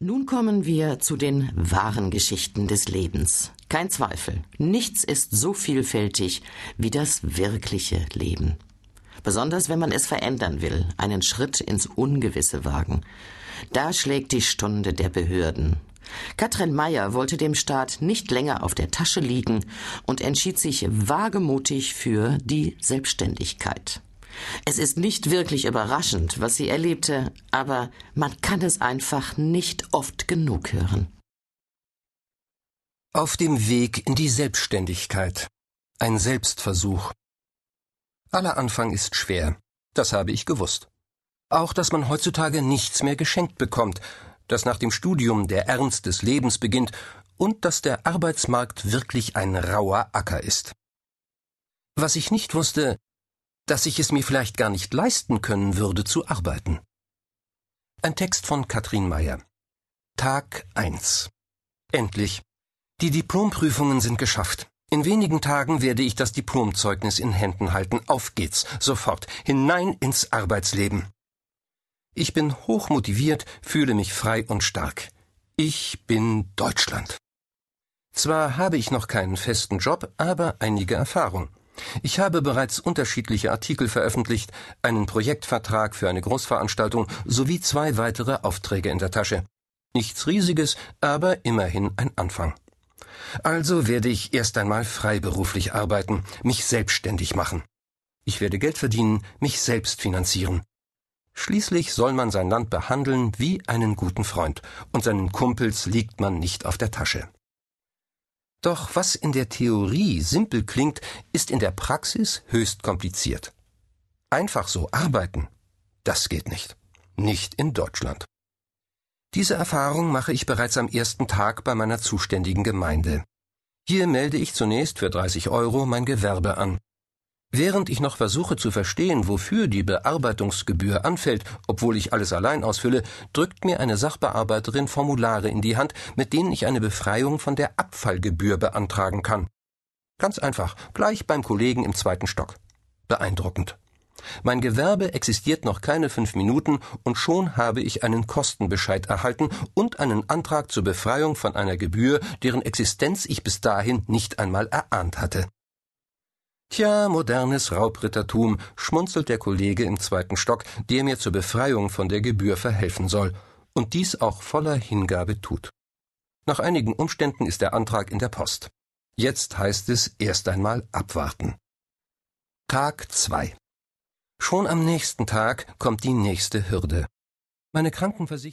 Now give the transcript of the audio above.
Nun kommen wir zu den wahren Geschichten des Lebens. Kein Zweifel, nichts ist so vielfältig wie das wirkliche Leben. Besonders wenn man es verändern will, einen Schritt ins Ungewisse wagen. Da schlägt die Stunde der Behörden. Katrin Meyer wollte dem Staat nicht länger auf der Tasche liegen und entschied sich wagemutig für die Selbstständigkeit. Es ist nicht wirklich überraschend, was sie erlebte, aber man kann es einfach nicht oft genug hören. Auf dem Weg in die Selbstständigkeit. Ein Selbstversuch. Aller Anfang ist schwer. Das habe ich gewusst. Auch, dass man heutzutage nichts mehr geschenkt bekommt, dass nach dem Studium der Ernst des Lebens beginnt und dass der Arbeitsmarkt wirklich ein rauer Acker ist. Was ich nicht wusste, dass ich es mir vielleicht gar nicht leisten können würde zu arbeiten. Ein Text von Katrin Meyer. Tag 1. Endlich. Die Diplomprüfungen sind geschafft. In wenigen Tagen werde ich das Diplomzeugnis in Händen halten. Auf geht's, sofort, hinein ins Arbeitsleben. Ich bin hochmotiviert, fühle mich frei und stark. Ich bin Deutschland. Zwar habe ich noch keinen festen Job, aber einige Erfahrung. Ich habe bereits unterschiedliche Artikel veröffentlicht, einen Projektvertrag für eine Großveranstaltung sowie zwei weitere Aufträge in der Tasche. Nichts Riesiges, aber immerhin ein Anfang. Also werde ich erst einmal freiberuflich arbeiten, mich selbstständig machen. Ich werde Geld verdienen, mich selbst finanzieren. Schließlich soll man sein Land behandeln wie einen guten Freund, und seinen Kumpels liegt man nicht auf der Tasche. Doch was in der Theorie simpel klingt, ist in der Praxis höchst kompliziert. Einfach so arbeiten, das geht nicht. Nicht in Deutschland. Diese Erfahrung mache ich bereits am ersten Tag bei meiner zuständigen Gemeinde. Hier melde ich zunächst für 30 Euro mein Gewerbe an. Während ich noch versuche zu verstehen, wofür die Bearbeitungsgebühr anfällt, obwohl ich alles allein ausfülle, drückt mir eine Sachbearbeiterin Formulare in die Hand, mit denen ich eine Befreiung von der Abfallgebühr beantragen kann. Ganz einfach, gleich beim Kollegen im zweiten Stock. Beeindruckend. Mein Gewerbe existiert noch keine fünf Minuten und schon habe ich einen Kostenbescheid erhalten und einen Antrag zur Befreiung von einer Gebühr, deren Existenz ich bis dahin nicht einmal erahnt hatte. Tja, modernes Raubrittertum, schmunzelt der Kollege im zweiten Stock, der mir zur Befreiung von der Gebühr verhelfen soll, und dies auch voller Hingabe tut. Nach einigen Umständen ist der Antrag in der Post. Jetzt heißt es erst einmal abwarten. Tag 2 Schon am nächsten Tag kommt die nächste Hürde. Meine Krankenversicherung